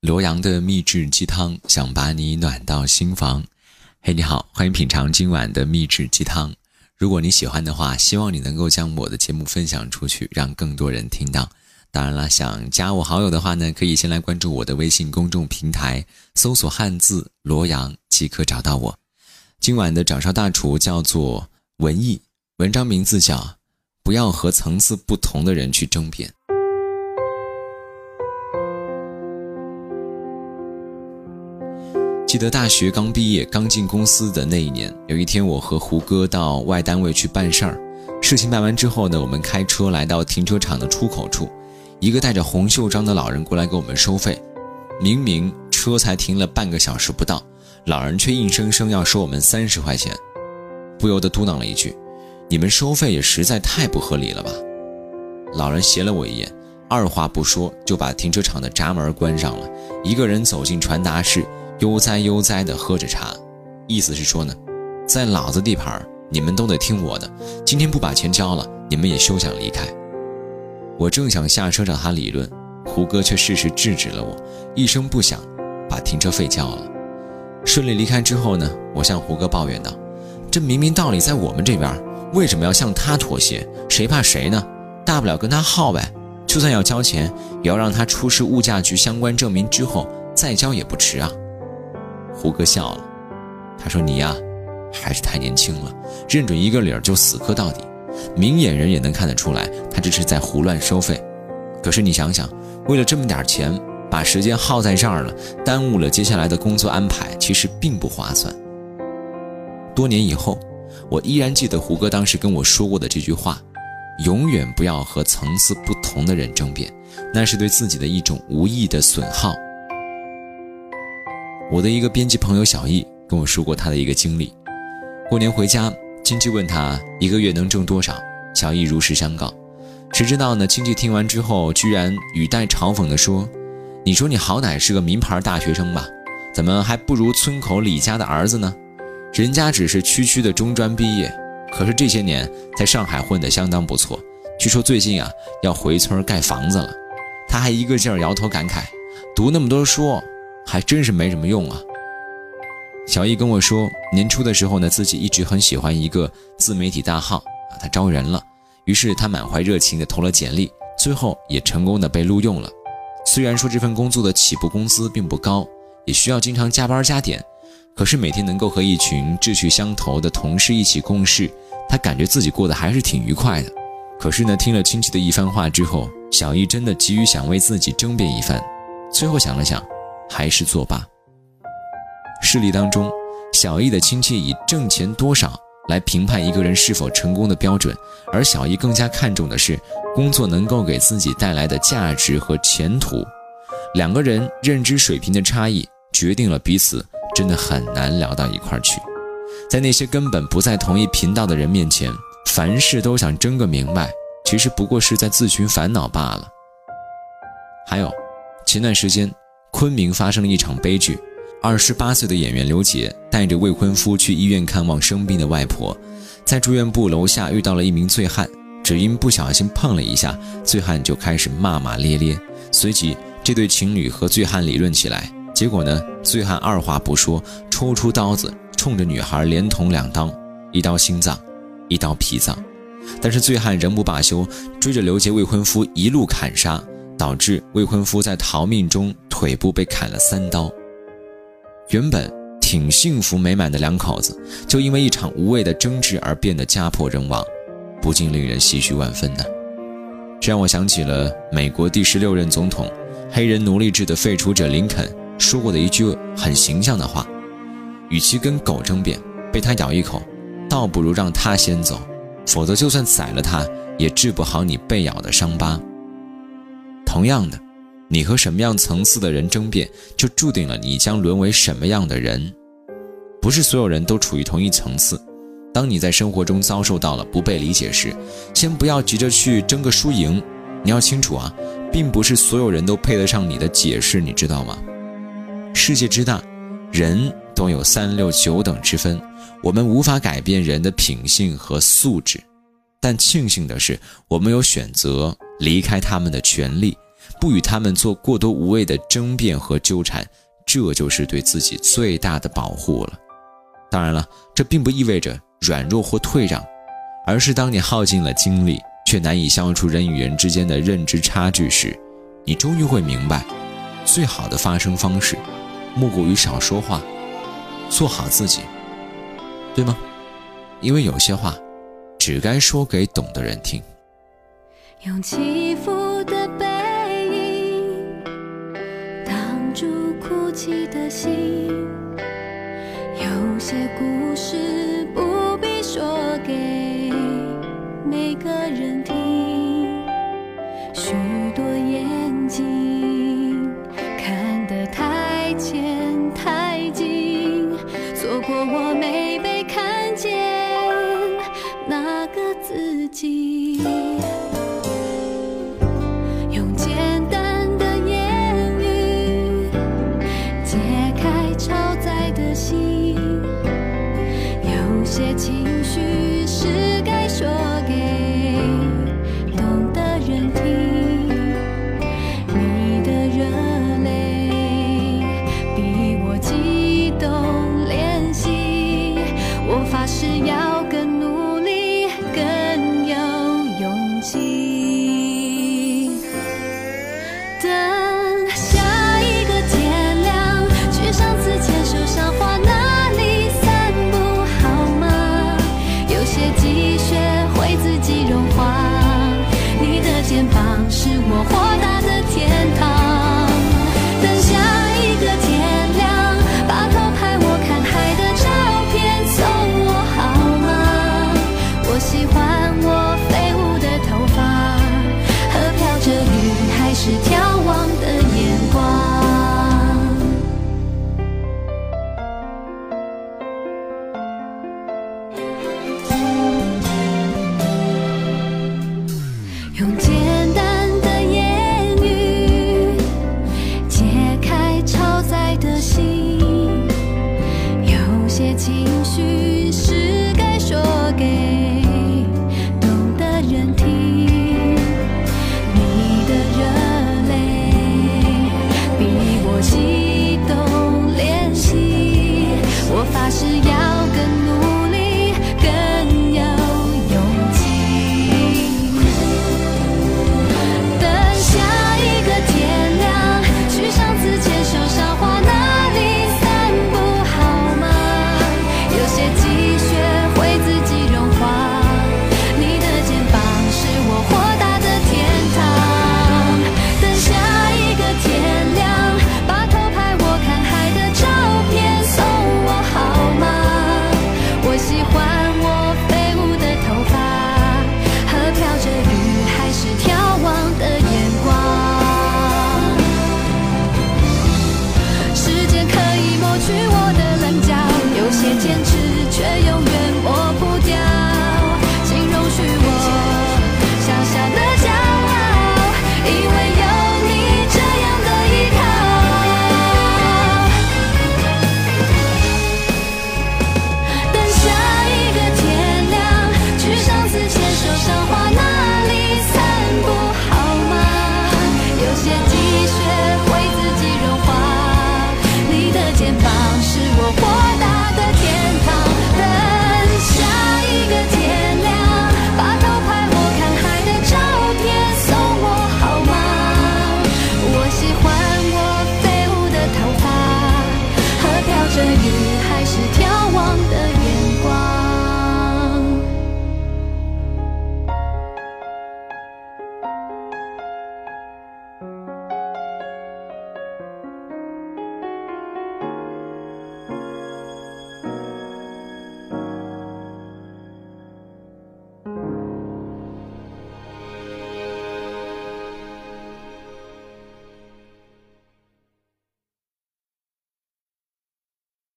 罗阳的秘制鸡汤，想把你暖到心房。嘿，你好，欢迎品尝今晚的秘制鸡汤。如果你喜欢的话，希望你能够将我的节目分享出去，让更多人听到。当然了，想加我好友的话呢，可以先来关注我的微信公众平台，搜索汉字罗阳即可找到我。今晚的掌勺大厨叫做文艺，文章名字叫《不要和层次不同的人去争辩》。记得大学刚毕业、刚进公司的那一年，有一天，我和胡歌到外单位去办事儿。事情办完之后呢，我们开车来到停车场的出口处，一个戴着红袖章的老人过来给我们收费。明明车才停了半个小时不到，老人却硬生生要收我们三十块钱，不由得嘟囔了一句：“你们收费也实在太不合理了吧？”老人斜了我一眼，二话不说就把停车场的闸门关上了，一个人走进传达室。悠哉悠哉地喝着茶，意思是说呢，在老子地盘，你们都得听我的。今天不把钱交了，你们也休想离开。我正想下车找他理论，胡歌却适时制止了我，一声不响把停车费交了。顺利离开之后呢，我向胡歌抱怨道：“这明明道理在我们这边，为什么要向他妥协？谁怕谁呢？大不了跟他耗呗。就算要交钱，也要让他出示物价局相关证明之后再交也不迟啊。”胡歌笑了，他说：“你呀，还是太年轻了，认准一个理儿就死磕到底。明眼人也能看得出来，他这是在胡乱收费。可是你想想，为了这么点钱，把时间耗在这儿了，耽误了接下来的工作安排，其实并不划算。”多年以后，我依然记得胡歌当时跟我说过的这句话：“永远不要和层次不同的人争辩，那是对自己的一种无意的损耗。”我的一个编辑朋友小易跟我说过他的一个经历：过年回家，亲戚问他一个月能挣多少，小易如实相告。谁知道呢？亲戚听完之后，居然语带嘲讽地说：“你说你好歹是个名牌大学生吧，怎么还不如村口李家的儿子呢？人家只是区区的中专毕业，可是这些年在上海混得相当不错。据说最近啊要回村盖房子了，他还一个劲儿摇头感慨：读那么多书。”还真是没什么用啊！小易跟我说，年初的时候呢，自己一直很喜欢一个自媒体大号啊，他招人了，于是他满怀热情的投了简历，最后也成功的被录用了。虽然说这份工作的起步工资并不高，也需要经常加班加点，可是每天能够和一群志趣相投的同事一起共事，他感觉自己过得还是挺愉快的。可是呢，听了亲戚的一番话之后，小易真的急于想为自己争辩一番，最后想了想。还是作罢。事例当中，小易的亲戚以挣钱多少来评判一个人是否成功的标准，而小易更加看重的是工作能够给自己带来的价值和前途。两个人认知水平的差异，决定了彼此真的很难聊到一块去。在那些根本不在同一频道的人面前，凡事都想争个明白，其实不过是在自寻烦恼罢了。还有，前段时间。昆明发生了一场悲剧，二十八岁的演员刘杰带着未婚夫去医院看望生病的外婆，在住院部楼下遇到了一名醉汉，只因不小心碰了一下，醉汉就开始骂骂咧咧。随即，这对情侣和醉汉理论起来，结果呢，醉汉二话不说，抽出刀子，冲着女孩连捅两刀，一刀心脏，一刀脾脏。但是醉汉仍不罢休，追着刘杰未婚夫一路砍杀。导致未婚夫在逃命中腿部被砍了三刀。原本挺幸福美满的两口子，就因为一场无谓的争执而变得家破人亡，不禁令人唏嘘万分呢。这让我想起了美国第十六任总统、黑人奴隶制的废除者林肯说过的一句很形象的话：“与其跟狗争辩，被它咬一口，倒不如让它先走，否则就算宰了它，也治不好你被咬的伤疤。”同样的，你和什么样层次的人争辩，就注定了你将沦为什么样的人。不是所有人都处于同一层次。当你在生活中遭受到了不被理解时，先不要急着去争个输赢。你要清楚啊，并不是所有人都配得上你的解释，你知道吗？世界之大，人都有三六九等之分，我们无法改变人的品性和素质。但庆幸的是，我们有选择离开他们的权利，不与他们做过多无谓的争辩和纠缠，这就是对自己最大的保护了。当然了，这并不意味着软弱或退让，而是当你耗尽了精力，却难以消除人与人之间的认知差距时，你终于会明白，最好的发声方式莫过于少说话，做好自己，对吗？因为有些话只该说给懂的人听。起的心，有些故事不必说给每个人听。用。